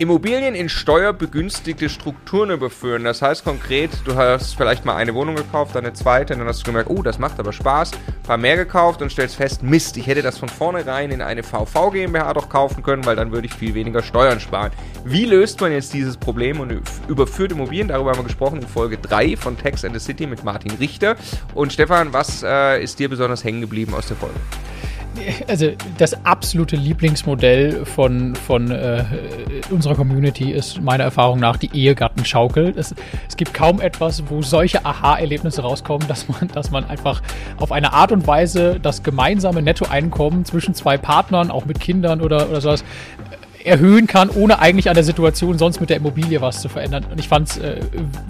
Immobilien in steuerbegünstigte Strukturen überführen. Das heißt konkret, du hast vielleicht mal eine Wohnung gekauft, dann eine zweite, dann hast du gemerkt, oh, das macht aber Spaß, ein paar mehr gekauft und stellst fest, Mist, ich hätte das von vornherein in eine VV GmbH doch kaufen können, weil dann würde ich viel weniger Steuern sparen. Wie löst man jetzt dieses Problem und überführt Immobilien? Darüber haben wir gesprochen in Folge 3 von Tax and the City mit Martin Richter. Und Stefan, was äh, ist dir besonders hängen geblieben aus der Folge? Also das absolute Lieblingsmodell von, von äh, unserer Community ist meiner Erfahrung nach die Ehegattenschaukel. Es, es gibt kaum etwas, wo solche Aha-Erlebnisse rauskommen, dass man, dass man einfach auf eine Art und Weise das gemeinsame Nettoeinkommen zwischen zwei Partnern, auch mit Kindern oder, oder sowas, erhöhen kann, ohne eigentlich an der Situation sonst mit der Immobilie was zu verändern. Und ich fand es äh,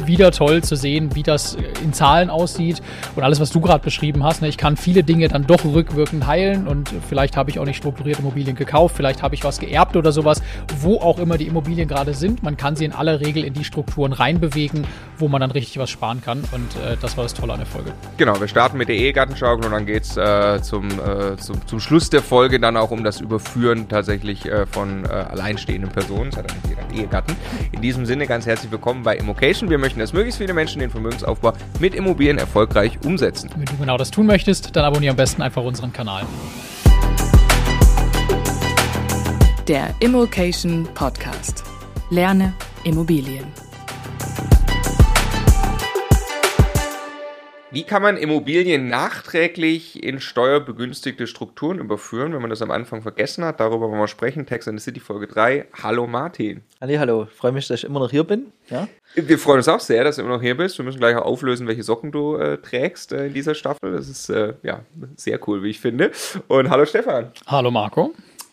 wieder toll zu sehen, wie das äh, in Zahlen aussieht und alles, was du gerade beschrieben hast. Ne? Ich kann viele Dinge dann doch rückwirkend heilen und vielleicht habe ich auch nicht strukturierte Immobilien gekauft, vielleicht habe ich was geerbt oder sowas, wo auch immer die Immobilien gerade sind. Man kann sie in aller Regel in die Strukturen reinbewegen, wo man dann richtig was sparen kann und äh, das war das Tolle an der Folge. Genau, wir starten mit der Ehegattenschaukel und dann geht es äh, zum, äh, zum, zum Schluss der Folge dann auch um das Überführen tatsächlich äh, von alleinstehenden Personen, das hat nicht jeder Ehegatten. In diesem Sinne ganz herzlich willkommen bei Immocation. Wir möchten, dass möglichst viele Menschen den Vermögensaufbau mit Immobilien erfolgreich umsetzen. Wenn du genau das tun möchtest, dann abonniere am besten einfach unseren Kanal. Der Immocation Podcast. Lerne Immobilien. Wie kann man Immobilien nachträglich in steuerbegünstigte Strukturen überführen, wenn man das am Anfang vergessen hat? Darüber wollen wir sprechen. Text in the City Folge 3. Hallo Martin. Hallo, hallo. Freue mich, dass ich immer noch hier bin. Ja? Wir freuen uns auch sehr, dass du immer noch hier bist. Wir müssen gleich auch auflösen, welche Socken du äh, trägst äh, in dieser Staffel. Das ist äh, ja sehr cool, wie ich finde. Und hallo Stefan. Hallo Marco.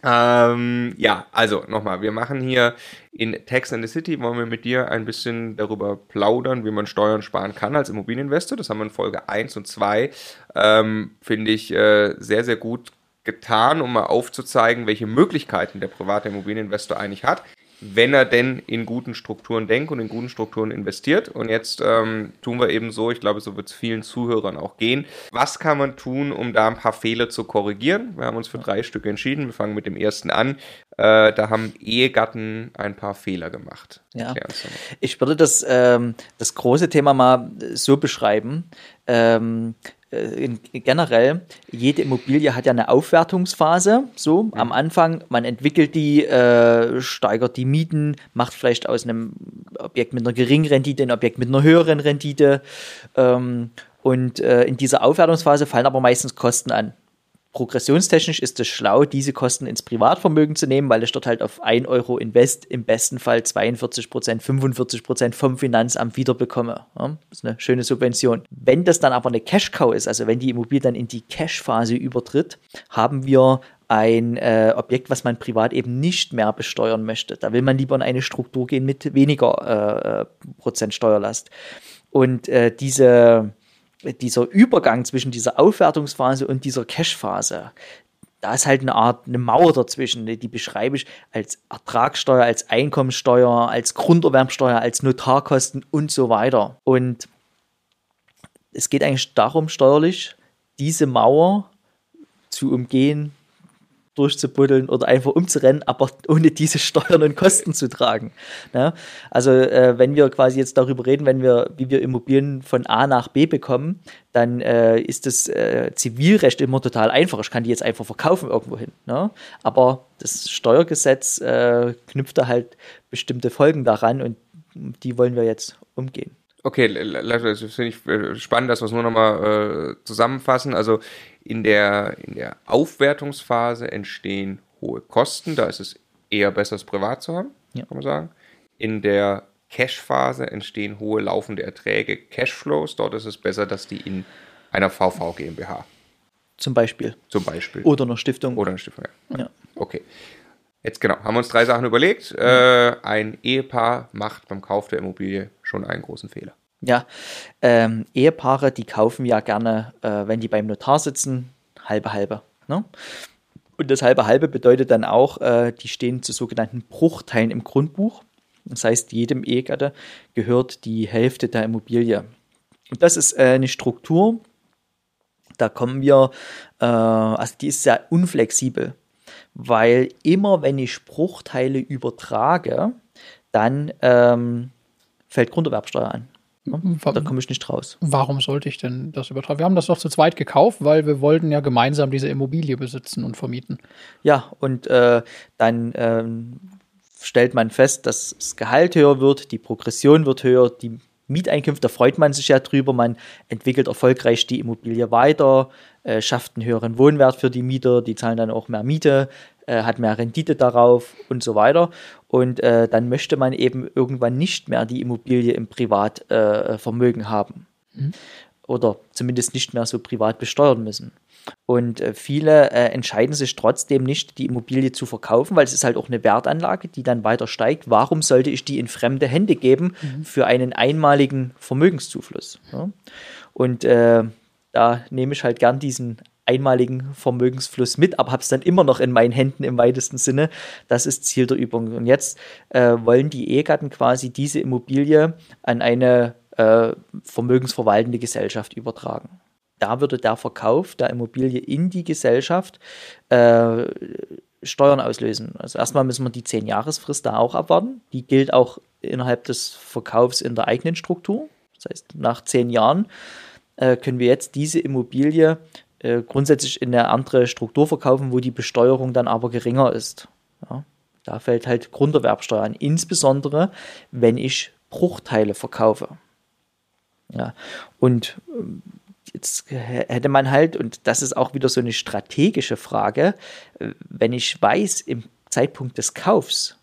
Ähm, ja, also nochmal, wir machen hier in Tax and the City, wollen wir mit dir ein bisschen darüber plaudern, wie man Steuern sparen kann als Immobilieninvestor. Das haben wir in Folge 1 und 2, ähm, finde ich, äh, sehr, sehr gut getan, um mal aufzuzeigen, welche Möglichkeiten der private Immobilieninvestor eigentlich hat wenn er denn in guten Strukturen denkt und in guten Strukturen investiert. Und jetzt ähm, tun wir eben so, ich glaube, so wird es vielen Zuhörern auch gehen. Was kann man tun, um da ein paar Fehler zu korrigieren? Wir haben uns für drei Stücke entschieden. Wir fangen mit dem ersten an. Äh, da haben Ehegatten ein paar Fehler gemacht. Ja. Ich würde das, ähm, das große Thema mal so beschreiben. Ähm, äh, generell, jede Immobilie hat ja eine Aufwertungsphase. So, mhm. am Anfang, man entwickelt die, äh, steigert die Mieten, macht vielleicht aus einem Objekt mit einer geringen Rendite ein Objekt mit einer höheren Rendite. Ähm, und äh, in dieser Aufwertungsphase fallen aber meistens Kosten an progressionstechnisch ist es schlau, diese Kosten ins Privatvermögen zu nehmen, weil ich dort halt auf 1 Euro Invest im besten Fall 42 Prozent, 45 Prozent vom Finanzamt wiederbekomme. Ja, das ist eine schöne Subvention. Wenn das dann aber eine Cash-Cow ist, also wenn die Immobilie dann in die Cash-Phase übertritt, haben wir ein äh, Objekt, was man privat eben nicht mehr besteuern möchte. Da will man lieber in eine Struktur gehen mit weniger äh, äh Prozent Steuerlast. Und äh, diese dieser Übergang zwischen dieser Aufwertungsphase und dieser Cash-Phase, da ist halt eine Art, eine Mauer dazwischen. Ne? Die beschreibe ich als Ertragssteuer, als Einkommensteuer, als Grunderwerbsteuer, als Notarkosten und so weiter. Und es geht eigentlich darum, steuerlich diese Mauer zu umgehen, durchzubuddeln oder einfach umzurennen, aber ohne diese Steuern und Kosten zu tragen. Ne? Also äh, wenn wir quasi jetzt darüber reden, wenn wir, wie wir Immobilien von A nach B bekommen, dann äh, ist das äh, Zivilrecht immer total einfach. Ich kann die jetzt einfach verkaufen irgendwo hin. Ne? Aber das Steuergesetz äh, knüpft da halt bestimmte Folgen daran und die wollen wir jetzt umgehen. Okay, das finde ich äh, spannend, dass wir es nur nochmal äh, zusammenfassen. Also in der, in der Aufwertungsphase entstehen hohe Kosten, da ist es eher besser, es privat zu haben, ja. kann man sagen. In der Cash-Phase entstehen hohe laufende Erträge, Cashflows, dort ist es besser, dass die in einer VV GmbH. Zum Beispiel. Zum Beispiel. Oder einer Stiftung. Oder eine Stiftung, ja. ja. Okay. Jetzt genau, haben wir uns drei Sachen überlegt. Mhm. Äh, ein Ehepaar macht beim Kauf der Immobilie schon einen großen Fehler. Ja, ähm, Ehepaare, die kaufen ja gerne, äh, wenn die beim Notar sitzen, halbe halbe. Ne? Und das halbe halbe bedeutet dann auch, äh, die stehen zu sogenannten Bruchteilen im Grundbuch. Das heißt, jedem Ehegatte gehört die Hälfte der Immobilie. Und das ist äh, eine Struktur, da kommen wir, äh, also die ist sehr unflexibel weil immer wenn ich Bruchteile übertrage, dann ähm, fällt Grunderwerbsteuer an. Da komme ich nicht raus. Warum sollte ich denn das übertragen? Wir haben das doch zu zweit gekauft, weil wir wollten ja gemeinsam diese Immobilie besitzen und vermieten. Ja, und äh, dann ähm, stellt man fest, dass das Gehalt höher wird, die Progression wird höher, die Mieteinkünfte, da freut man sich ja drüber, man entwickelt erfolgreich die Immobilie weiter, äh, schafft einen höheren Wohnwert für die Mieter, die zahlen dann auch mehr Miete, äh, hat mehr Rendite darauf und so weiter. Und äh, dann möchte man eben irgendwann nicht mehr die Immobilie im Privatvermögen äh, haben. Mhm. Oder zumindest nicht mehr so privat besteuern müssen. Und äh, viele äh, entscheiden sich trotzdem nicht, die Immobilie zu verkaufen, weil es ist halt auch eine Wertanlage, die dann weiter steigt. Warum sollte ich die in fremde Hände geben mhm. für einen einmaligen Vermögenszufluss? Ja? Und äh, da nehme ich halt gern diesen einmaligen Vermögensfluss mit, aber habe es dann immer noch in meinen Händen im weitesten Sinne. Das ist Ziel der Übung. Und jetzt äh, wollen die Ehegatten quasi diese Immobilie an eine äh, vermögensverwaltende Gesellschaft übertragen da würde der Verkauf der Immobilie in die Gesellschaft äh, Steuern auslösen. Also erstmal müssen wir die 10-Jahresfrist da auch abwarten. Die gilt auch innerhalb des Verkaufs in der eigenen Struktur. Das heißt, nach 10 Jahren äh, können wir jetzt diese Immobilie äh, grundsätzlich in eine andere Struktur verkaufen, wo die Besteuerung dann aber geringer ist. Ja, da fällt halt Grunderwerbsteuer an, insbesondere wenn ich Bruchteile verkaufe. Ja, und ähm, jetzt hätte man halt, und das ist auch wieder so eine strategische Frage, wenn ich weiß im Zeitpunkt des Kaufs,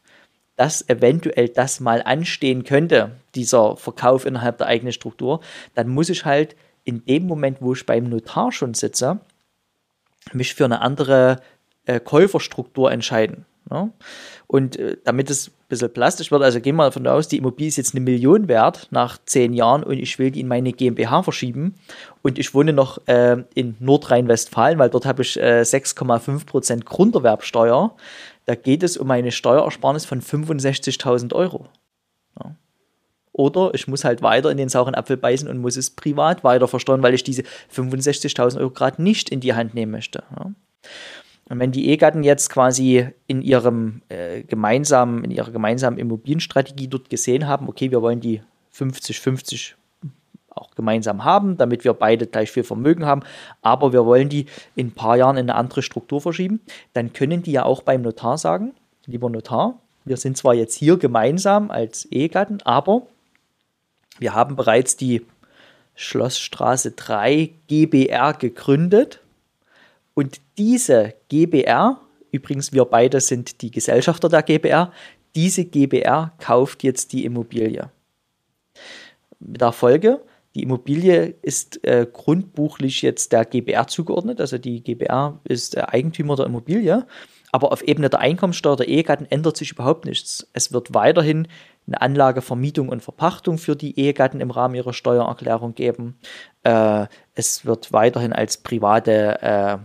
dass eventuell das mal anstehen könnte, dieser Verkauf innerhalb der eigenen Struktur, dann muss ich halt in dem Moment, wo ich beim Notar schon sitze, mich für eine andere äh, Käuferstruktur entscheiden. Ne? Und äh, damit es ein bisschen plastisch wird, also gehen wir davon aus, die Immobilie ist jetzt eine Million wert nach zehn Jahren und ich will die in meine GmbH verschieben und ich wohne noch äh, in Nordrhein-Westfalen, weil dort habe ich äh, 6,5% Grunderwerbsteuer. Da geht es um eine Steuerersparnis von 65.000 Euro. Ja. Oder ich muss halt weiter in den sauren Apfel beißen und muss es privat weiter versteuern, weil ich diese 65.000 Euro gerade nicht in die Hand nehmen möchte. Ja. Und wenn die Ehegatten jetzt quasi in ihrem äh, gemeinsamen, in ihrer gemeinsamen Immobilienstrategie dort gesehen haben, okay, wir wollen die 50-50 auch gemeinsam haben, damit wir beide gleich viel Vermögen haben, aber wir wollen die in ein paar Jahren in eine andere Struktur verschieben, dann können die ja auch beim Notar sagen, lieber Notar, wir sind zwar jetzt hier gemeinsam als Ehegatten, aber wir haben bereits die Schlossstraße 3 GBR gegründet und diese GBR, übrigens wir beide sind die Gesellschafter der GBR, diese GBR kauft jetzt die Immobilie. Mit der Folge, die Immobilie ist äh, grundbuchlich jetzt der GBR zugeordnet, also die GBR ist der Eigentümer der Immobilie, aber auf Ebene der Einkommensteuer der Ehegatten ändert sich überhaupt nichts. Es wird weiterhin eine Anlage Vermietung und Verpachtung für die Ehegatten im Rahmen ihrer Steuererklärung geben. Äh, es wird weiterhin als private äh,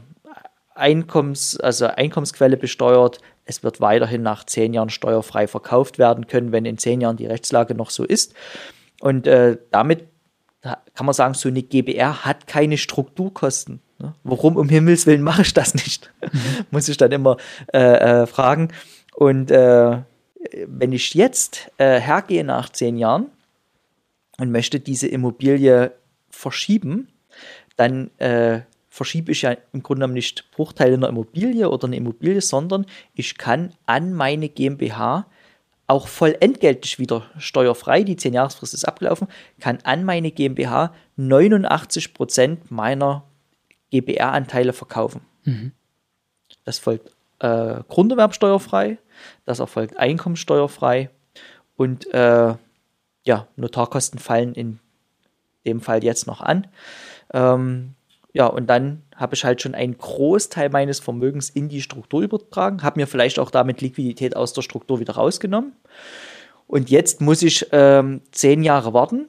Einkommens, also Einkommensquelle besteuert. Es wird weiterhin nach zehn Jahren steuerfrei verkauft werden können, wenn in zehn Jahren die Rechtslage noch so ist. Und äh, damit kann man sagen, so eine GBR hat keine Strukturkosten. Ne? Warum um Himmels Willen mache ich das nicht? Mhm. Muss ich dann immer äh, äh, fragen. Und äh, wenn ich jetzt äh, hergehe nach zehn Jahren und möchte diese Immobilie verschieben, dann äh, verschiebe ich ja im Grunde genommen nicht Bruchteile einer Immobilie oder eine Immobilie, sondern ich kann an meine GmbH auch voll entgeltlich wieder steuerfrei, die 10 Jahresfrist ist abgelaufen, kann an meine GmbH 89% meiner GBR-Anteile verkaufen. Mhm. Das folgt äh, Grunderwerbsteuerfrei, das erfolgt einkommenssteuerfrei und äh, ja, Notarkosten fallen in dem Fall jetzt noch an. Ähm, ja, und dann habe ich halt schon einen Großteil meines Vermögens in die Struktur übertragen, habe mir vielleicht auch damit Liquidität aus der Struktur wieder rausgenommen. Und jetzt muss ich ähm, zehn Jahre warten,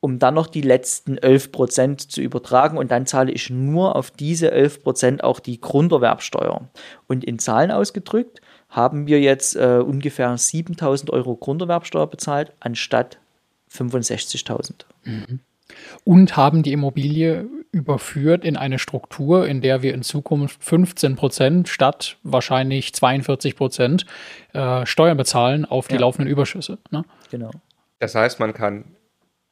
um dann noch die letzten 11% zu übertragen. Und dann zahle ich nur auf diese 11% auch die Grunderwerbsteuer. Und in Zahlen ausgedrückt haben wir jetzt äh, ungefähr 7000 Euro Grunderwerbsteuer bezahlt, anstatt 65.000. Mhm. Und haben die Immobilie überführt in eine Struktur, in der wir in Zukunft 15 Prozent statt wahrscheinlich 42 Prozent äh, Steuern bezahlen auf die ja. laufenden Überschüsse. Ne? Genau. Das heißt, man kann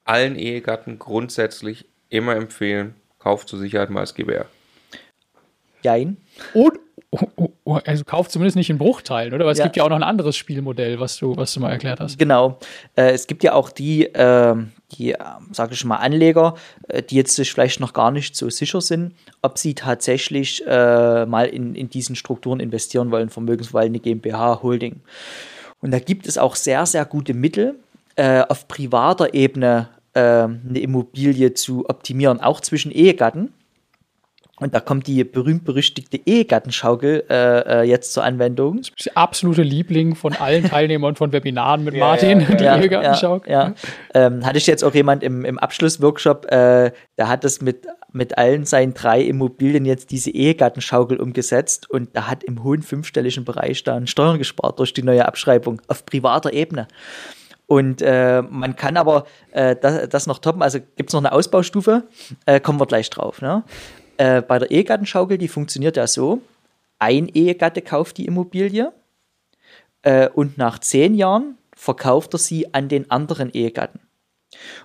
allen Ehegatten grundsätzlich immer empfehlen, kauft zur Sicherheit mal das GBR. Jein. Und, oh, oh, oh, also kauft zumindest nicht in Bruchteilen, oder? Weil es ja. gibt ja auch noch ein anderes Spielmodell, was du, was du mal erklärt hast. Genau. Äh, es gibt ja auch die, äh, die, äh, sage ich mal, Anleger, äh, die jetzt sich vielleicht noch gar nicht so sicher sind, ob sie tatsächlich äh, mal in, in diesen Strukturen investieren wollen, Vermögensverwaltende GmbH, Holding. Und da gibt es auch sehr, sehr gute Mittel, äh, auf privater Ebene eine Immobilie zu optimieren, auch zwischen Ehegatten. Und da kommt die berühmt-berüchtigte Ehegattenschaukel äh, äh, jetzt zur Anwendung. Das ist der absolute Liebling von allen Teilnehmern von Webinaren mit ja, Martin, ja, die ja, Ehegattenschaukel. Ja, ähm, hatte ich jetzt auch jemand im, im Abschlussworkshop, äh, der hat das mit, mit allen seinen drei Immobilien jetzt diese Ehegattenschaukel umgesetzt und da hat im hohen fünfstelligen Bereich dann Steuern gespart durch die neue Abschreibung auf privater Ebene. Und äh, man kann aber äh, das, das noch toppen. Also gibt es noch eine Ausbaustufe, äh, kommen wir gleich drauf. Ne? Äh, bei der Ehegattenschaukel, die funktioniert ja so: ein Ehegatte kauft die Immobilie äh, und nach zehn Jahren verkauft er sie an den anderen Ehegatten.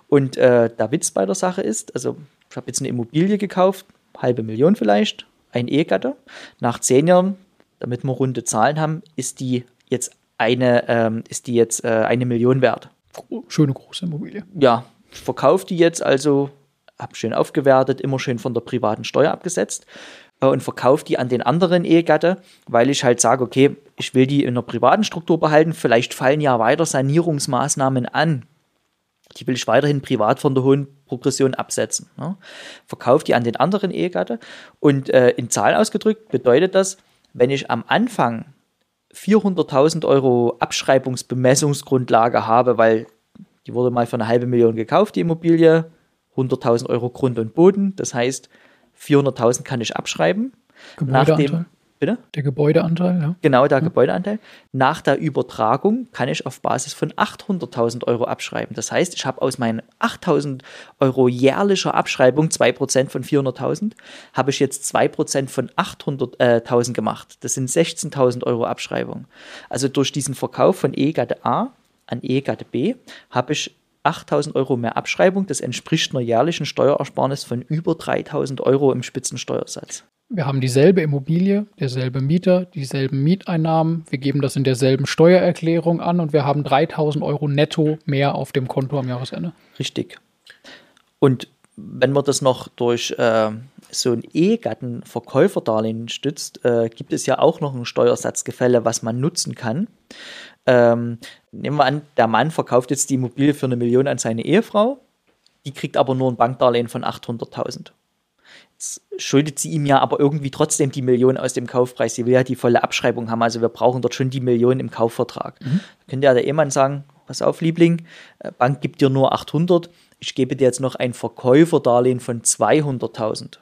Und äh, der Witz bei der Sache ist, also ich habe jetzt eine Immobilie gekauft, halbe Million vielleicht, ein Ehegatte. Nach zehn Jahren, damit wir runde Zahlen haben, ist die jetzt eine, ähm, ist die jetzt äh, eine Million wert. Schöne große Immobilie. Ja, verkauft die jetzt also habe schön aufgewertet, immer schön von der privaten Steuer abgesetzt äh, und verkaufe die an den anderen Ehegatte, weil ich halt sage, okay, ich will die in einer privaten Struktur behalten, vielleicht fallen ja weiter Sanierungsmaßnahmen an. Die will ich weiterhin privat von der hohen Progression absetzen. Ne? Verkaufe die an den anderen Ehegatte und äh, in Zahlen ausgedrückt bedeutet das, wenn ich am Anfang 400.000 Euro Abschreibungsbemessungsgrundlage habe, weil die wurde mal für eine halbe Million gekauft, die Immobilie, 100.000 Euro Grund und Boden. Das heißt, 400.000 kann ich abschreiben. Gebäudeanteil. Bitte? Der Gebäudeanteil, ja. Genau, der ja. Gebäudeanteil. Nach der Übertragung kann ich auf Basis von 800.000 Euro abschreiben. Das heißt, ich habe aus meinen 8.000 Euro jährlicher Abschreibung 2% von 400.000, habe ich jetzt 2% von 800.000 äh, gemacht. Das sind 16.000 Euro Abschreibung. Also durch diesen Verkauf von Ehegatte A an Ehegatte B habe ich 8000 Euro mehr Abschreibung. Das entspricht einer jährlichen Steuerersparnis von über 3000 Euro im Spitzensteuersatz. Wir haben dieselbe Immobilie, derselbe Mieter, dieselben Mieteinnahmen. Wir geben das in derselben Steuererklärung an und wir haben 3000 Euro netto mehr auf dem Konto am Jahresende. Richtig. Und wenn man das noch durch äh, so ein Ehegattenverkäuferdarlehen stützt, äh, gibt es ja auch noch ein Steuersatzgefälle, was man nutzen kann. Ähm, nehmen wir an, der Mann verkauft jetzt die Immobilie für eine Million an seine Ehefrau, die kriegt aber nur ein Bankdarlehen von 800.000. Jetzt schuldet sie ihm ja aber irgendwie trotzdem die Million aus dem Kaufpreis. Sie will ja die volle Abschreibung haben, also wir brauchen dort schon die Million im Kaufvertrag. Mhm. Da könnte ja der Ehemann sagen, pass auf, Liebling, äh, Bank gibt dir nur 800, ich gebe dir jetzt noch ein Verkäuferdarlehen von 200.000.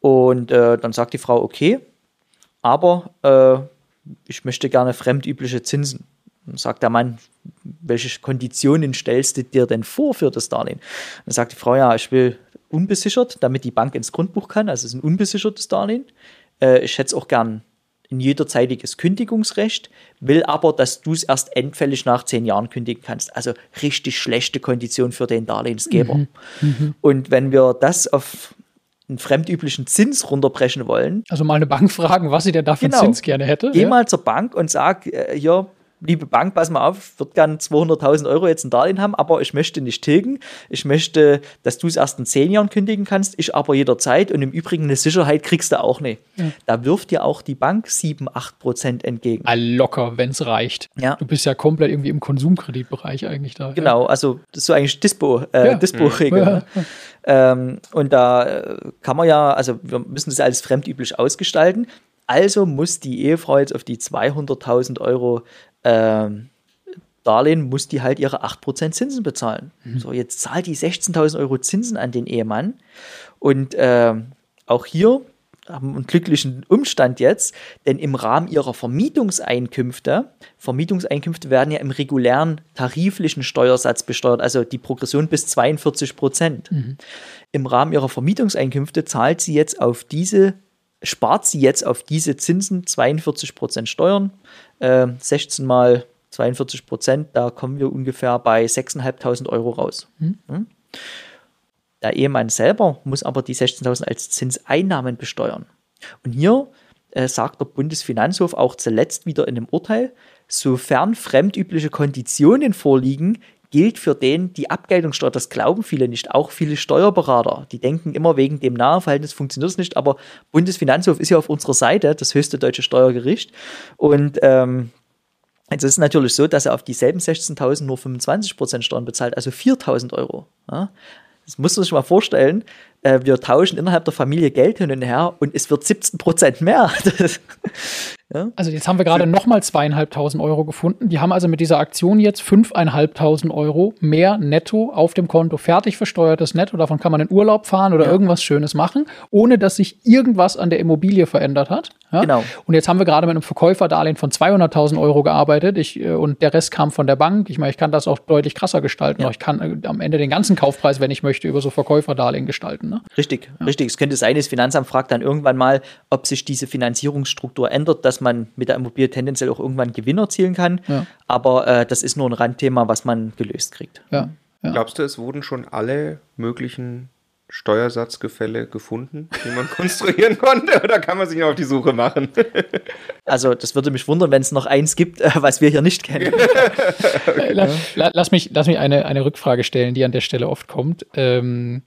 Und äh, dann sagt die Frau, okay, aber äh, ich möchte gerne fremdübliche Zinsen. Dann sagt der Mann, welche Konditionen stellst du dir denn vor für das Darlehen? Dann sagt die Frau, ja, ich will unbesichert, damit die Bank ins Grundbuch kann. Also es ist ein unbesichertes Darlehen. Äh, ich hätte es auch gern ein jederzeitiges Kündigungsrecht, will aber, dass du es erst endfällig nach zehn Jahren kündigen kannst. Also richtig schlechte Kondition für den Darlehensgeber. Mhm. Mhm. Und wenn wir das auf einen fremdüblichen Zins runterbrechen wollen. Also mal eine Bank fragen, was sie denn da für genau. Zins gerne hätte. Geh ja. mal zur Bank und sag, äh, hier, liebe Bank, pass mal auf, ich würde gerne 200.000 Euro jetzt ein Darlehen haben, aber ich möchte nicht tilgen. Ich möchte, dass du es erst in zehn Jahren kündigen kannst, ich aber jederzeit und im Übrigen eine Sicherheit kriegst du auch nicht. Ja. Da wirft dir auch die Bank 7, 8 Prozent entgegen. Ah, locker, wenn es reicht. Ja. Du bist ja komplett irgendwie im Konsumkreditbereich eigentlich da. Genau, ja. also das ist so eigentlich Dispo, äh, ja. Dispo-Regel. Ne? Ähm, und da äh, kann man ja, also wir müssen das alles fremdüblich ausgestalten. Also muss die Ehefrau jetzt auf die 200.000 Euro ähm, Darlehen, muss die halt ihre 8% Zinsen bezahlen. Mhm. So, jetzt zahlt die 16.000 Euro Zinsen an den Ehemann. Und äh, auch hier haben einen glücklichen Umstand jetzt, denn im Rahmen ihrer Vermietungseinkünfte, Vermietungseinkünfte werden ja im regulären tariflichen Steuersatz besteuert, also die Progression bis 42 Prozent. Mhm. Im Rahmen ihrer Vermietungseinkünfte zahlt sie jetzt auf diese, spart sie jetzt auf diese Zinsen 42 Prozent Steuern, äh, 16 mal 42 Prozent, da kommen wir ungefähr bei 6.500 Euro raus. Mhm. Der Ehemann selber muss aber die 16.000 als Zinseinnahmen besteuern. Und hier äh, sagt der Bundesfinanzhof auch zuletzt wieder in einem Urteil, sofern fremdübliche Konditionen vorliegen, gilt für den die Abgeltungssteuer. Das glauben viele nicht, auch viele Steuerberater. Die denken immer wegen dem Nahverhältnis funktioniert es nicht, aber Bundesfinanzhof ist ja auf unserer Seite, das höchste deutsche Steuergericht. Und ähm, Jetzt ist natürlich so, dass er auf dieselben 16.000 nur 25% Steuern bezahlt, also 4.000 Euro. Ja? Das muss man sich mal vorstellen. Äh, wir tauschen innerhalb der Familie Geld hin und her und es wird 17 Prozent mehr. Ja? Also jetzt haben wir gerade nochmal zweieinhalbtausend Euro gefunden. Die haben also mit dieser Aktion jetzt fünfeinhalbtausend Euro mehr netto auf dem Konto. Fertig versteuertes Netto. Davon kann man in Urlaub fahren oder ja. irgendwas Schönes machen, ohne dass sich irgendwas an der Immobilie verändert hat. Ja? Genau. Und jetzt haben wir gerade mit einem Verkäuferdarlehen von 200.000 Euro gearbeitet. Ich, äh, und der Rest kam von der Bank. Ich meine, ich kann das auch deutlich krasser gestalten. Ja. Ich kann äh, am Ende den ganzen Kaufpreis, wenn ich möchte, über so Verkäuferdarlehen gestalten. Ne? Richtig, richtig. Es könnte sein, das Finanzamt fragt dann irgendwann mal, ob sich diese Finanzierungsstruktur ändert, dass dass man mit der Immobilie tendenziell auch irgendwann Gewinn erzielen kann. Ja. Aber äh, das ist nur ein Randthema, was man gelöst kriegt. Ja. Ja. Glaubst du, es wurden schon alle möglichen Steuersatzgefälle gefunden, die man konstruieren konnte, oder kann man sich noch auf die Suche machen? also, das würde mich wundern, wenn es noch eins gibt, äh, was wir hier nicht kennen. okay. lass, mich, lass mich eine, eine Rückfrage stellen, die an der Stelle oft kommt. Ähm,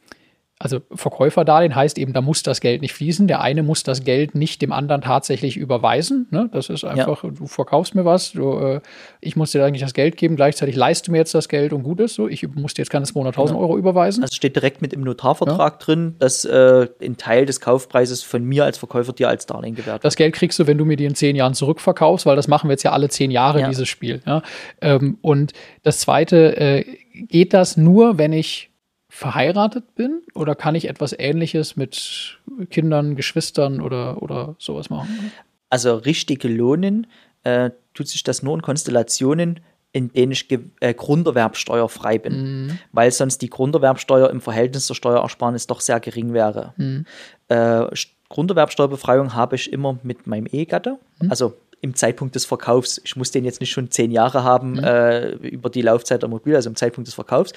also Verkäuferdarlehen heißt eben, da muss das Geld nicht fließen. Der eine muss das Geld nicht dem anderen tatsächlich überweisen. Ne? Das ist einfach, ja. du verkaufst mir was, du, äh, ich muss dir eigentlich das Geld geben, gleichzeitig leist du mir jetzt das Geld und gut ist so. Ich muss dir jetzt keine 200.000 genau. Euro überweisen. Also steht direkt mit im Notarvertrag ja. drin, dass äh, ein Teil des Kaufpreises von mir als Verkäufer dir als Darlehen gewährt wird. Das Geld kriegst du, wenn du mir die in zehn Jahren zurückverkaufst, weil das machen wir jetzt ja alle zehn Jahre, ja. dieses Spiel. Ja? Ähm, und das Zweite, äh, geht das nur, wenn ich verheiratet bin? Oder kann ich etwas Ähnliches mit Kindern, Geschwistern oder, oder sowas machen? Also richtig lohnen äh, tut sich das nur in Konstellationen, in denen ich äh, grunderwerbsteuerfrei bin, mhm. weil sonst die Grunderwerbsteuer im Verhältnis zur Steuerersparnis doch sehr gering wäre. Mhm. Äh, Grunderwerbsteuerbefreiung habe ich immer mit meinem Ehegatte, mhm. also im Zeitpunkt des Verkaufs. Ich muss den jetzt nicht schon zehn Jahre haben mhm. äh, über die Laufzeit der Mobil, also im Zeitpunkt des Verkaufs.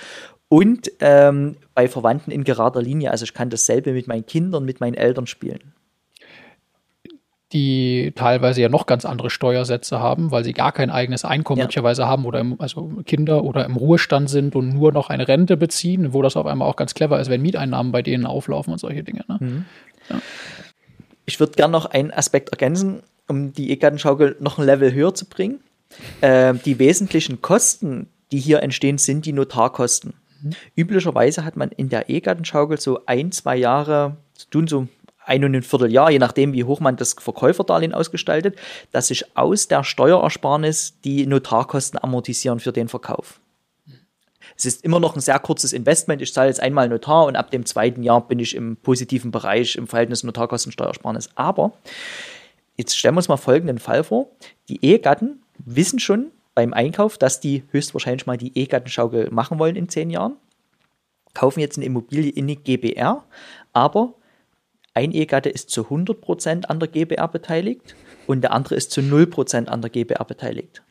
Und ähm, bei Verwandten in gerader Linie. Also ich kann dasselbe mit meinen Kindern, mit meinen Eltern spielen. Die teilweise ja noch ganz andere Steuersätze haben, weil sie gar kein eigenes Einkommen ja. möglicherweise haben oder im, also Kinder oder im Ruhestand sind und nur noch eine Rente beziehen, wo das auf einmal auch ganz clever ist, wenn Mieteinnahmen bei denen auflaufen und solche Dinge. Ne? Mhm. Ja. Ich würde gerne noch einen Aspekt ergänzen um die E-Gartenschaukel noch ein Level höher zu bringen. Äh, die wesentlichen Kosten, die hier entstehen, sind die Notarkosten. Mhm. Üblicherweise hat man in der E-Gartenschaukel so ein, zwei Jahre zu tun, so ein und ein Vierteljahr, je nachdem, wie hoch man das Verkäuferdarlehen ausgestaltet, dass sich aus der Steuerersparnis die Notarkosten amortisieren für den Verkauf. Es ist immer noch ein sehr kurzes Investment. Ich zahle jetzt einmal Notar und ab dem zweiten Jahr bin ich im positiven Bereich im Verhältnis Notarkosten-Steuersparnis. Aber Jetzt stellen wir uns mal folgenden Fall vor. Die Ehegatten wissen schon beim Einkauf, dass die höchstwahrscheinlich mal die Ehegattenschaukel machen wollen in zehn Jahren, kaufen jetzt eine Immobilie in die GBR, aber ein Ehegatte ist zu 100% an der GBR beteiligt und der andere ist zu 0% an der GBR beteiligt.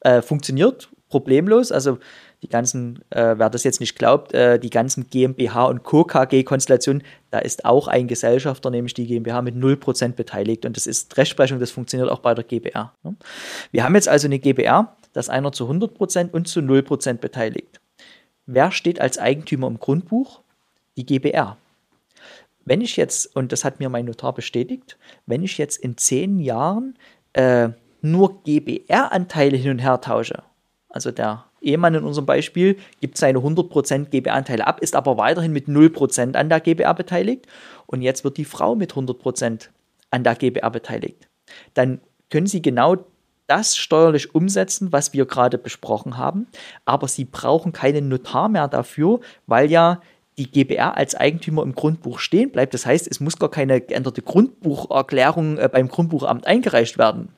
Äh, funktioniert problemlos, also die ganzen, äh, wer das jetzt nicht glaubt, äh, die ganzen GmbH und Co. KG-Konstellationen, da ist auch ein Gesellschafter, nämlich die GmbH, mit 0% beteiligt. Und das ist Rechtsprechung, das funktioniert auch bei der GBR. Ne? Wir haben jetzt also eine GBR, das einer zu 100% und zu 0% beteiligt. Wer steht als Eigentümer im Grundbuch? Die GBR. Wenn ich jetzt, und das hat mir mein Notar bestätigt, wenn ich jetzt in zehn Jahren äh, nur GBR-Anteile hin und her tausche, also der Ehemann in unserem Beispiel gibt seine 100% GBR-Anteile ab, ist aber weiterhin mit 0% an der GBR beteiligt und jetzt wird die Frau mit 100% an der GBR beteiligt. Dann können Sie genau das steuerlich umsetzen, was wir gerade besprochen haben, aber Sie brauchen keinen Notar mehr dafür, weil ja die GBR als Eigentümer im Grundbuch stehen bleibt. Das heißt, es muss gar keine geänderte Grundbucherklärung äh, beim Grundbuchamt eingereicht werden.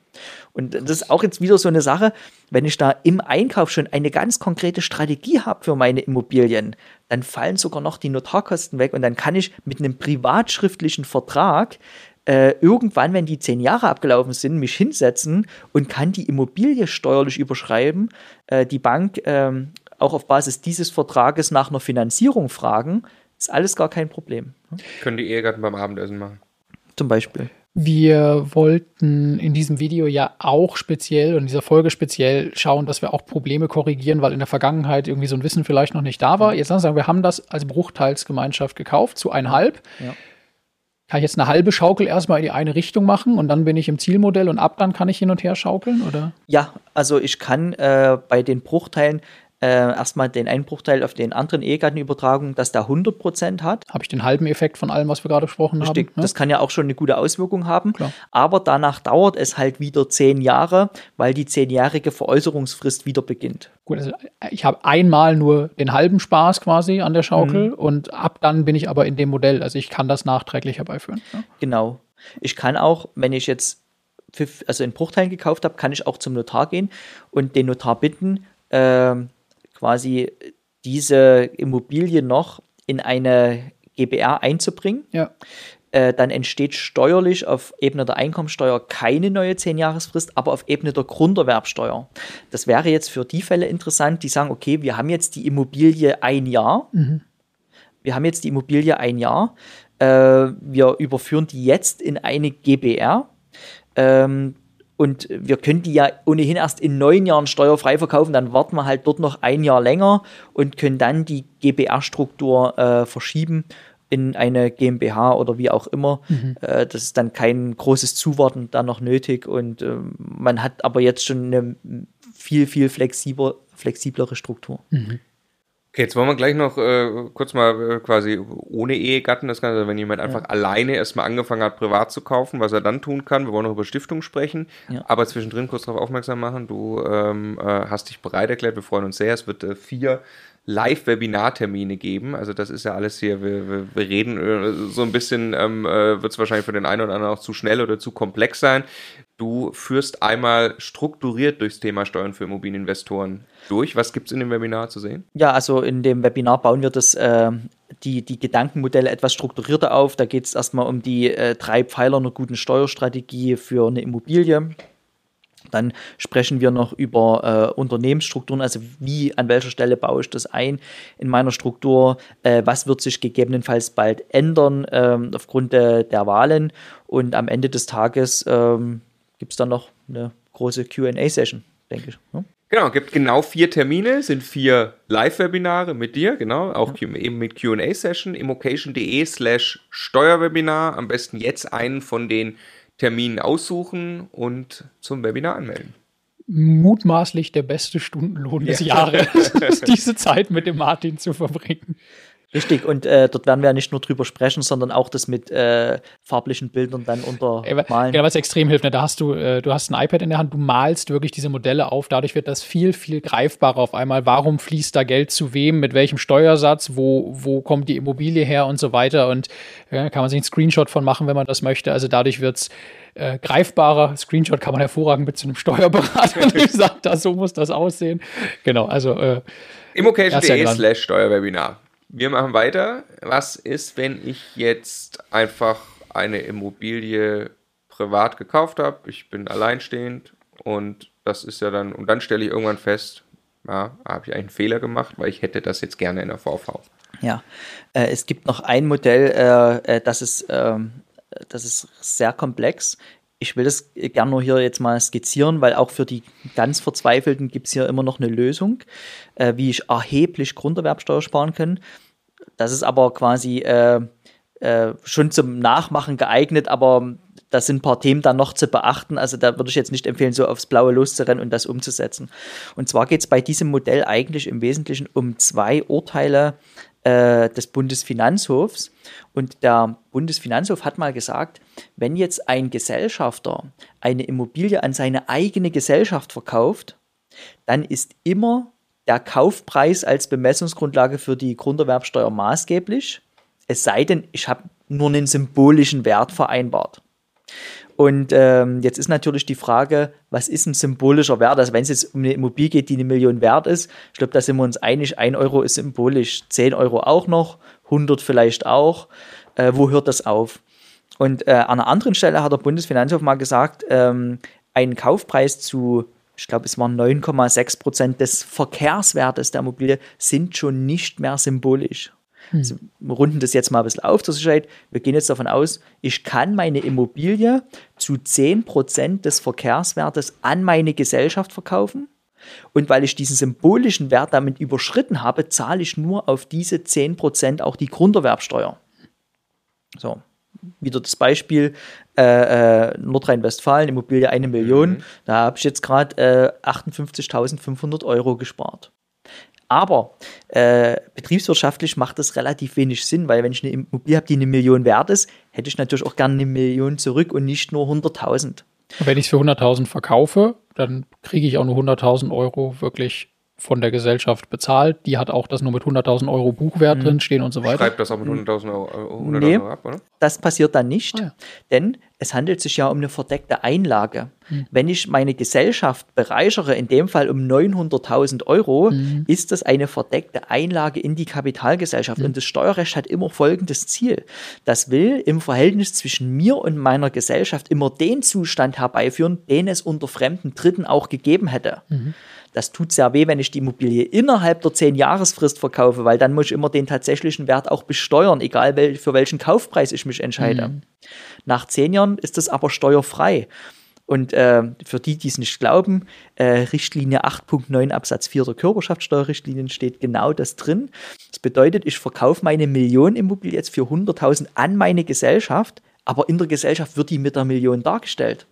Und das ist auch jetzt wieder so eine Sache, wenn ich da im Einkauf schon eine ganz konkrete Strategie habe für meine Immobilien, dann fallen sogar noch die Notarkosten weg und dann kann ich mit einem privatschriftlichen Vertrag äh, irgendwann, wenn die zehn Jahre abgelaufen sind, mich hinsetzen und kann die Immobilie steuerlich überschreiben, äh, die Bank ähm, auch auf Basis dieses Vertrages nach einer Finanzierung fragen, ist alles gar kein Problem. Können die Ehegatten beim Abendessen machen. Zum Beispiel. Wir wollten in diesem Video ja auch speziell und in dieser Folge speziell schauen, dass wir auch Probleme korrigieren, weil in der Vergangenheit irgendwie so ein Wissen vielleicht noch nicht da war. Jetzt sagen wir, wir haben das als Bruchteilsgemeinschaft gekauft, zu einhalb. Ja. Kann ich jetzt eine halbe Schaukel erstmal in die eine Richtung machen und dann bin ich im Zielmodell und ab dann kann ich hin und her schaukeln, oder? Ja, also ich kann äh, bei den Bruchteilen äh, erstmal den Einbruchteil auf den anderen Ehegattenübertragungen, dass der 100% hat. Habe ich den halben Effekt von allem, was wir gerade gesprochen Richtig, haben? Ne? Das kann ja auch schon eine gute Auswirkung haben. Klar. Aber danach dauert es halt wieder zehn Jahre, weil die zehnjährige Veräußerungsfrist wieder beginnt. Gut, also ich habe einmal nur den halben Spaß quasi an der Schaukel mhm. und ab dann bin ich aber in dem Modell. Also ich kann das nachträglich herbeiführen. Ja? Genau. Ich kann auch, wenn ich jetzt also in Bruchteilen gekauft habe, kann ich auch zum Notar gehen und den Notar bitten, äh, quasi diese Immobilie noch in eine GBR einzubringen. Ja. Äh, dann entsteht steuerlich auf Ebene der Einkommensteuer keine neue 10-Jahresfrist, aber auf Ebene der Grunderwerbsteuer. Das wäre jetzt für die Fälle interessant, die sagen, okay, wir haben jetzt die Immobilie ein Jahr. Mhm. Wir haben jetzt die Immobilie ein Jahr. Äh, wir überführen die jetzt in eine GBR. Ähm, und wir können die ja ohnehin erst in neun Jahren steuerfrei verkaufen, dann warten wir halt dort noch ein Jahr länger und können dann die GBR-Struktur äh, verschieben in eine GmbH oder wie auch immer. Mhm. Äh, das ist dann kein großes Zuwarten da noch nötig und äh, man hat aber jetzt schon eine viel, viel flexibler, flexiblere Struktur. Mhm. Okay, jetzt wollen wir gleich noch äh, kurz mal äh, quasi ohne Ehegatten das Ganze, also wenn jemand einfach ja. alleine erstmal angefangen hat, privat zu kaufen, was er dann tun kann. Wir wollen noch über Stiftung sprechen, ja. aber zwischendrin kurz darauf aufmerksam machen. Du ähm, äh, hast dich bereit erklärt, wir freuen uns sehr. Es wird äh, vier Live-Webinar-Termine geben. Also das ist ja alles hier, wir, wir, wir reden äh, so ein bisschen, ähm, äh, wird es wahrscheinlich für den einen oder anderen auch zu schnell oder zu komplex sein. Du führst einmal strukturiert durchs Thema Steuern für Immobilieninvestoren durch. Was gibt es in dem Webinar zu sehen? Ja, also in dem Webinar bauen wir das, äh, die, die Gedankenmodelle etwas strukturierter auf. Da geht es erstmal um die äh, drei Pfeiler einer guten Steuerstrategie für eine Immobilie. Dann sprechen wir noch über äh, Unternehmensstrukturen, also wie, an welcher Stelle baue ich das ein in meiner Struktur, äh, was wird sich gegebenenfalls bald ändern ähm, aufgrund de, der Wahlen und am Ende des Tages ähm, gibt es dann noch eine große QA-Session, denke ich. Ne? Genau, gibt genau vier Termine, sind vier Live-Webinare mit dir, genau, auch ja. eben mit QA-Session, immocation.de slash Steuerwebinar. Am besten jetzt einen von den Terminen aussuchen und zum Webinar anmelden. Mutmaßlich der beste Stundenlohn des Jahres, diese Zeit mit dem Martin zu verbringen. Richtig, und äh, dort werden wir ja nicht nur drüber sprechen, sondern auch das mit äh, farblichen Bildern dann untermalen. Genau, was extrem hilft, ne? da hast du, äh, du hast ein iPad in der Hand, du malst wirklich diese Modelle auf, dadurch wird das viel, viel greifbarer auf einmal. Warum fließt da Geld zu wem, mit welchem Steuersatz, wo, wo kommt die Immobilie her und so weiter. Und äh, kann man sich einen Screenshot von machen, wenn man das möchte. Also dadurch wird es äh, greifbarer. Screenshot kann man hervorragend mit zu einem Steuerberater sagt, das, so muss das aussehen. Genau, also äh, Immocation.de slash Steuerwebinar. Wir machen weiter. Was ist, wenn ich jetzt einfach eine Immobilie privat gekauft habe? Ich bin alleinstehend und das ist ja dann, und dann stelle ich irgendwann fest, ja, habe ich einen Fehler gemacht, weil ich hätte das jetzt gerne in der VV. Ja, äh, es gibt noch ein Modell, äh, äh das, ist, äh, das ist sehr komplex. Ich will das gerne nur hier jetzt mal skizzieren, weil auch für die ganz Verzweifelten gibt es hier immer noch eine Lösung, äh, wie ich erheblich Grunderwerbsteuer sparen kann. Das ist aber quasi äh, äh, schon zum Nachmachen geeignet, aber da sind ein paar Themen dann noch zu beachten. Also da würde ich jetzt nicht empfehlen, so aufs Blaue loszurennen und das umzusetzen. Und zwar geht es bei diesem Modell eigentlich im Wesentlichen um zwei Urteile äh, des Bundesfinanzhofs. Und der Bundesfinanzhof hat mal gesagt, wenn jetzt ein Gesellschafter eine Immobilie an seine eigene Gesellschaft verkauft, dann ist immer der Kaufpreis als Bemessungsgrundlage für die Grunderwerbsteuer maßgeblich, es sei denn, ich habe nur einen symbolischen Wert vereinbart. Und ähm, jetzt ist natürlich die Frage, was ist ein symbolischer Wert? Also wenn es jetzt um eine Immobilie geht, die eine Million wert ist, ich glaube, da sind wir uns einig, ein Euro ist symbolisch, 10 Euro auch noch, 100 vielleicht auch. Äh, wo hört das auf? Und äh, an einer anderen Stelle hat der Bundesfinanzhof mal gesagt, ähm, ein Kaufpreis zu, ich glaube, es waren 9,6 Prozent des Verkehrswertes der Immobilie, sind schon nicht mehr symbolisch. Hm. Also, wir runden das jetzt mal ein bisschen auf zur Sicherheit. Wir gehen jetzt davon aus, ich kann meine Immobilie zu 10 Prozent des Verkehrswertes an meine Gesellschaft verkaufen. Und weil ich diesen symbolischen Wert damit überschritten habe, zahle ich nur auf diese 10 Prozent auch die Grunderwerbsteuer. So, wieder das Beispiel äh, äh, Nordrhein-Westfalen, Immobilie eine Million. Mhm. Da habe ich jetzt gerade äh, 58.500 Euro gespart. Aber äh, betriebswirtschaftlich macht das relativ wenig Sinn, weil wenn ich eine Immobilie habe, die eine Million wert ist, hätte ich natürlich auch gerne eine Million zurück und nicht nur 100.000. Wenn ich es für 100.000 verkaufe, dann kriege ich auch nur 100.000 Euro wirklich von der Gesellschaft bezahlt. Die hat auch das nur mit 100.000 Euro Buchwert mhm. drin stehen und so weiter. Schreibt das auch mit 100.000 Euro, 100 nee, Euro ab, oder? Das passiert dann nicht, ah, ja. denn es handelt sich ja um eine verdeckte Einlage. Mhm. Wenn ich meine Gesellschaft bereichere, in dem Fall um 900.000 Euro, mhm. ist das eine verdeckte Einlage in die Kapitalgesellschaft. Mhm. Und das Steuerrecht hat immer folgendes Ziel. Das will im Verhältnis zwischen mir und meiner Gesellschaft immer den Zustand herbeiführen, den es unter fremden Dritten auch gegeben hätte. Das tut sehr weh, wenn ich die Immobilie innerhalb der 10-Jahresfrist verkaufe, weil dann muss ich immer den tatsächlichen Wert auch besteuern, egal wel für welchen Kaufpreis ich mich entscheide. Mhm. Nach 10 Jahren ist das aber steuerfrei. Und äh, für die, die es nicht glauben, äh, Richtlinie 8.9 Absatz 4 der Körperschaftssteuerrichtlinien steht genau das drin. Das bedeutet, ich verkaufe meine Millionenimmobilie jetzt für 100.000 an meine Gesellschaft, aber in der Gesellschaft wird die mit der Million dargestellt.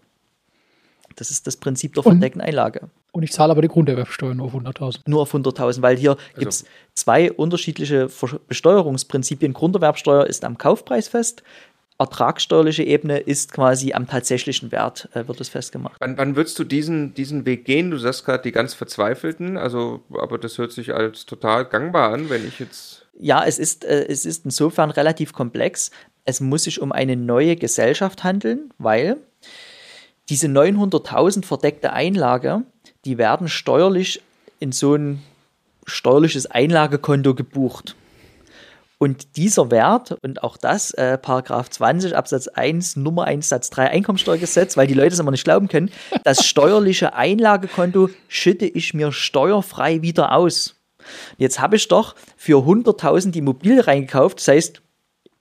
Das ist das Prinzip der verdeckten Einlage. Und ich zahle aber die Grunderwerbsteuer nur auf 100.000. Nur auf 100.000, weil hier also. gibt es zwei unterschiedliche Besteuerungsprinzipien. Grunderwerbsteuer ist am Kaufpreis fest. Ertragssteuerliche Ebene ist quasi am tatsächlichen Wert, äh, wird es festgemacht. Wann, wann würdest du diesen, diesen Weg gehen? Du sagst gerade die ganz Verzweifelten, also, aber das hört sich als total gangbar an, wenn ich jetzt. Ja, es ist, äh, es ist insofern relativ komplex. Es muss sich um eine neue Gesellschaft handeln, weil diese 900.000 verdeckte Einlage die werden steuerlich in so ein steuerliches Einlagekonto gebucht. Und dieser Wert, und auch das, äh, Paragraph 20 Absatz 1 Nummer 1 Satz 3 Einkommensteuergesetz, weil die Leute es immer nicht glauben können, das steuerliche Einlagekonto schütte ich mir steuerfrei wieder aus. Jetzt habe ich doch für 100.000 die Immobilie reingekauft, das heißt,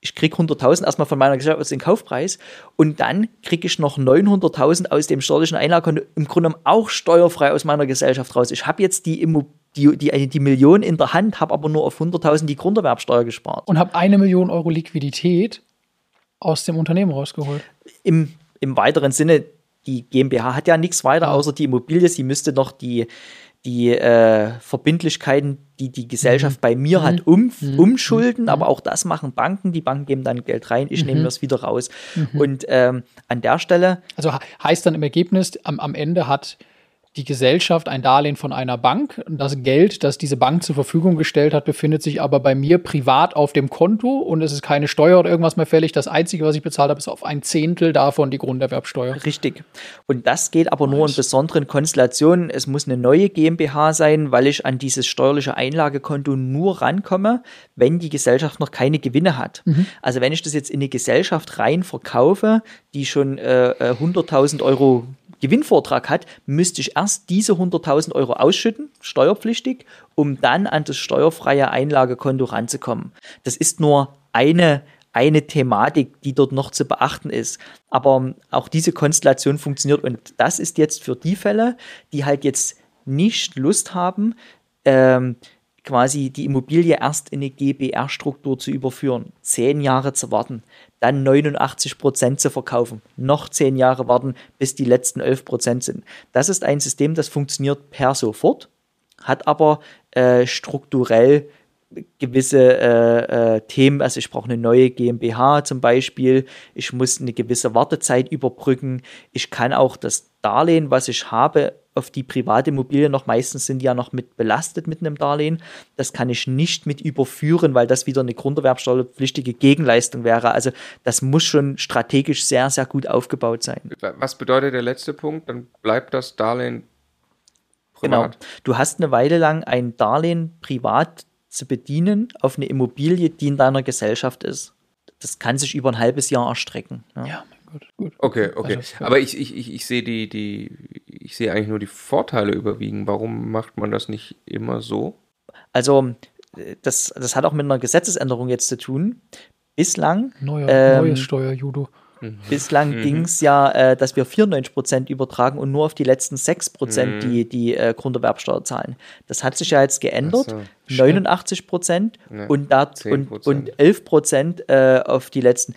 ich kriege 100.000 erstmal von meiner Gesellschaft aus den Kaufpreis und dann kriege ich noch 900.000 aus dem steuerlichen Einlagekonto im Grunde genommen auch steuerfrei aus meiner Gesellschaft raus. Ich habe jetzt die, die, die, die Million in der Hand, habe aber nur auf 100.000 die Grunderwerbsteuer gespart. Und habe eine Million Euro Liquidität aus dem Unternehmen rausgeholt. Im, im weiteren Sinne, die GmbH hat ja nichts weiter außer die Immobilie. Sie müsste noch die, die äh, Verbindlichkeiten, die die Gesellschaft mhm. bei mir mhm. hat, um, mhm. umschulden. Mhm. Aber auch das machen Banken. Die Banken geben dann Geld rein, ich nehme mhm. das wieder raus. Mhm. Und ähm, an der Stelle. Also heißt dann im Ergebnis, am, am Ende hat die Gesellschaft ein Darlehen von einer Bank. Das Geld, das diese Bank zur Verfügung gestellt hat, befindet sich aber bei mir privat auf dem Konto und es ist keine Steuer oder irgendwas mehr fällig. Das Einzige, was ich bezahlt habe, ist auf ein Zehntel davon die Grunderwerbsteuer. Richtig. Und das geht aber nur in besonderen Konstellationen. Es muss eine neue GmbH sein, weil ich an dieses steuerliche Einlagekonto nur rankomme, wenn die Gesellschaft noch keine Gewinne hat. Mhm. Also wenn ich das jetzt in eine Gesellschaft rein verkaufe, die schon äh, 100.000 äh, Euro Gewinnvortrag hat, müsste ich erst diese 100.000 Euro ausschütten, steuerpflichtig, um dann an das steuerfreie Einlagekonto ranzukommen. Das ist nur eine eine Thematik, die dort noch zu beachten ist. Aber auch diese Konstellation funktioniert und das ist jetzt für die Fälle, die halt jetzt nicht Lust haben, ähm, quasi die Immobilie erst in eine GBR-Struktur zu überführen, zehn Jahre zu warten, dann 89 Prozent zu verkaufen, noch zehn Jahre warten, bis die letzten 11 Prozent sind. Das ist ein System, das funktioniert per sofort, hat aber äh, strukturell gewisse äh, äh, Themen, also ich brauche eine neue GmbH zum Beispiel, ich muss eine gewisse Wartezeit überbrücken, ich kann auch das Darlehen, was ich habe, auf die private Immobilie noch, meistens sind die ja noch mit belastet mit einem Darlehen, das kann ich nicht mit überführen, weil das wieder eine grunderwerbsteuerpflichtige Gegenleistung wäre. Also das muss schon strategisch sehr, sehr gut aufgebaut sein. Was bedeutet der letzte Punkt? Dann bleibt das Darlehen Genau. Du hast eine Weile lang ein Darlehen privat zu bedienen auf eine Immobilie, die in deiner Gesellschaft ist. Das kann sich über ein halbes Jahr erstrecken. Ja, ja gut, gut. Okay, okay. Also, Aber ich, ich, ich, ich sehe die, die, ich sehe eigentlich nur die Vorteile überwiegen. Warum macht man das nicht immer so? Also, das, das hat auch mit einer Gesetzesänderung jetzt zu tun. Bislang. Neuer, ähm, neues Steuerjudo. Mhm. Bislang mhm. ging es ja, äh, dass wir 94 Prozent übertragen und nur auf die letzten 6 Prozent mhm. die, die äh, Grunderwerbsteuer zahlen. Das hat sich ja jetzt geändert. So. 89 Prozent ja, und, und, und 11 Prozent äh, auf die letzten.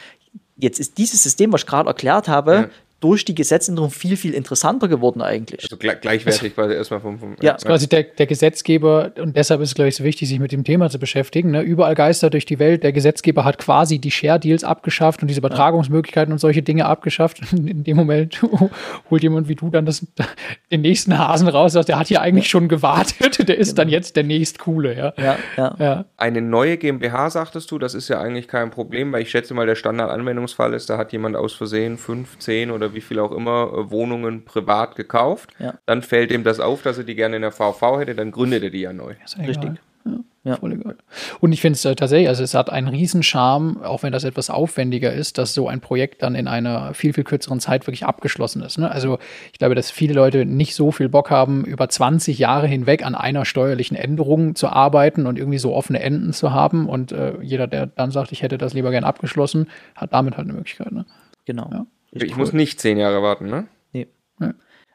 Jetzt ist dieses System, was ich gerade erklärt habe, ja durch die Gesetzänderung viel, viel interessanter geworden eigentlich. Also gleichwertig quasi erstmal vom, vom Ja, ja. quasi der, der Gesetzgeber, und deshalb ist es, glaube ich, so wichtig, sich mit dem Thema zu beschäftigen. Ne? Überall geistert durch die Welt, der Gesetzgeber hat quasi die Share-Deals abgeschafft und diese Übertragungsmöglichkeiten und solche Dinge abgeschafft. In dem Moment holt jemand wie du dann das, den nächsten Hasen raus, der hat hier eigentlich schon gewartet, der ist genau. dann jetzt der nächst coole. Ja? Ja, ja. ja. Eine neue GmbH, sagtest du, das ist ja eigentlich kein Problem, weil ich schätze mal, der Standardanwendungsfall ist, da hat jemand aus Versehen fünf, zehn oder wie viel auch immer äh, Wohnungen privat gekauft. Ja. Dann fällt ihm das auf, dass er die gerne in der VV hätte, dann gründet er die ja neu. Richtig. Ja. Ja. Voll egal. Und ich finde es äh, tatsächlich, also es hat einen Riesencharme, auch wenn das etwas aufwendiger ist, dass so ein Projekt dann in einer viel, viel kürzeren Zeit wirklich abgeschlossen ist. Ne? Also ich glaube, dass viele Leute nicht so viel Bock haben, über 20 Jahre hinweg an einer steuerlichen Änderung zu arbeiten und irgendwie so offene Enden zu haben. Und äh, jeder, der dann sagt, ich hätte das lieber gern abgeschlossen, hat damit halt eine Möglichkeit. Ne? Genau. Ja. Ich cool. muss nicht zehn Jahre warten, ne? Nee.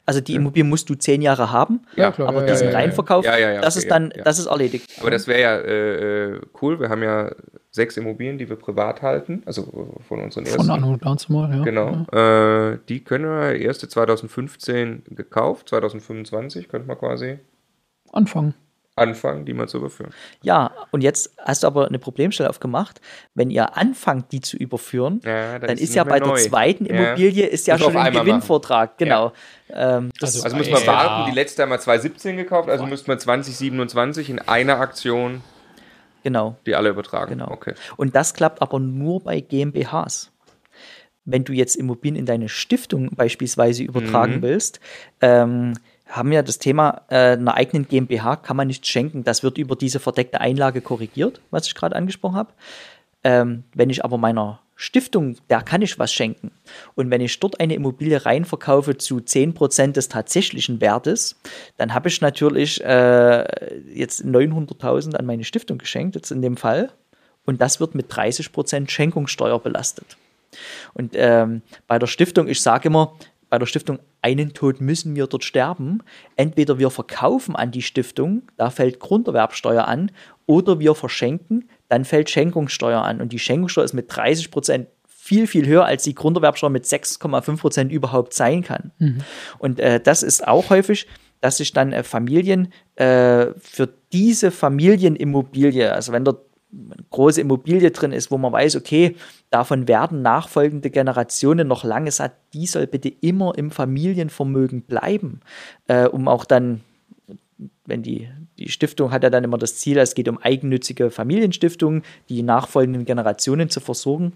Also die Immobilie musst du zehn Jahre haben, ja, klar, aber ja, diesen ja, Reinverkauf, ja, das ist dann, das ist erledigt. Aber das wäre ja äh, cool. Wir haben ja sechs Immobilien, die wir privat halten, also von unseren ersten. Von Anno mal, ja. Genau. Äh, die können wir erste 2015 gekauft, 2025 könnte man quasi anfangen anfangen, die mal zu überführen. Ja, und jetzt hast du aber eine Problemstelle aufgemacht. Wenn ihr anfangt, die zu überführen, ja, dann, dann, ist, ja bei neu. der zweiten Immobilie ist ja schon ein Gewinnvortrag. Machen. Genau. Ja. Ähm, also, also muss man warten, die letzte haben wir 2017 gekauft, also müsste man 2027 in einer Aktion genau. die alle übertragen. Genau. Okay. Und das klappt aber nur bei GmbHs wenn du jetzt Immobilien in deine Stiftung beispielsweise übertragen mhm. willst, ähm, haben ja das Thema äh, einer eigenen GmbH kann man nicht schenken. Das wird über diese verdeckte Einlage korrigiert, was ich gerade angesprochen habe. Ähm, wenn ich aber meiner Stiftung, der kann ich was schenken. Und wenn ich dort eine Immobilie reinverkaufe zu 10% des tatsächlichen Wertes, dann habe ich natürlich äh, jetzt 900.000 an meine Stiftung geschenkt, jetzt in dem Fall. Und das wird mit 30% Schenkungssteuer belastet. Und ähm, bei der Stiftung, ich sage immer, bei der Stiftung, einen Tod müssen wir dort sterben. Entweder wir verkaufen an die Stiftung, da fällt Grunderwerbsteuer an, oder wir verschenken, dann fällt Schenkungssteuer an. Und die Schenkungssteuer ist mit 30 Prozent viel, viel höher, als die Grunderwerbsteuer mit 6,5 Prozent überhaupt sein kann. Mhm. Und äh, das ist auch häufig, dass sich dann äh, Familien äh, für diese Familienimmobilie, also wenn dort große Immobilie drin ist, wo man weiß, okay, davon werden nachfolgende Generationen noch lange satt, die soll bitte immer im Familienvermögen bleiben, äh, um auch dann, wenn die, die Stiftung hat ja dann immer das Ziel, es geht um eigennützige Familienstiftungen, die nachfolgenden Generationen zu versorgen,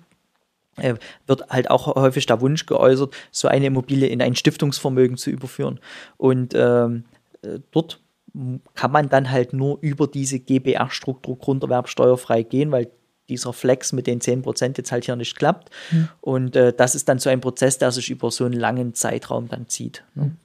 äh, wird halt auch häufig der Wunsch geäußert, so eine Immobilie in ein Stiftungsvermögen zu überführen. Und ähm, äh, dort kann man dann halt nur über diese GBR-Struktur grunderwerbsteuerfrei gehen, weil dieser Flex mit den 10% jetzt halt hier nicht klappt. Mhm. Und äh, das ist dann so ein Prozess, der sich über so einen langen Zeitraum dann zieht. Ne?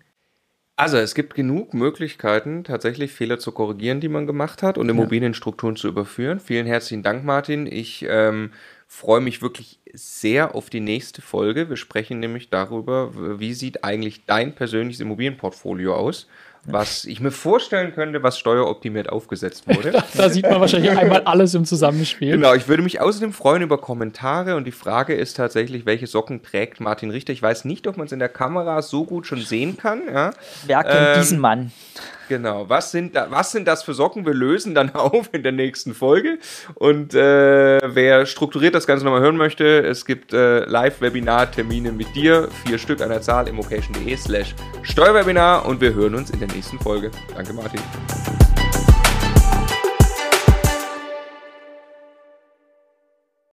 Also es gibt genug Möglichkeiten, tatsächlich Fehler zu korrigieren, die man gemacht hat und Immobilienstrukturen ja. zu überführen. Vielen herzlichen Dank, Martin. Ich ähm, freue mich wirklich sehr auf die nächste Folge. Wir sprechen nämlich darüber, wie sieht eigentlich dein persönliches Immobilienportfolio aus was ich mir vorstellen könnte, was steueroptimiert aufgesetzt wurde. da, da, sieht man wahrscheinlich einmal alles im Zusammenspiel. Genau, ich würde mich außerdem freuen über Kommentare und die Frage ist tatsächlich, welche Socken trägt Martin Richter? Ich weiß nicht, ob man es in der Kamera so gut schon sehen kann. Ja. Wer kennt ähm, diesen Mann? Genau. Was sind, da, was sind das für Socken? Wir lösen dann auf in der nächsten Folge. Und äh, wer strukturiert das Ganze nochmal hören möchte, es gibt äh, Live-Webinar-Termine mit dir. Vier Stück an der Zahl. immocation.de slash Steuerwebinar. Und wir hören uns in der nächsten Folge. Danke, Martin.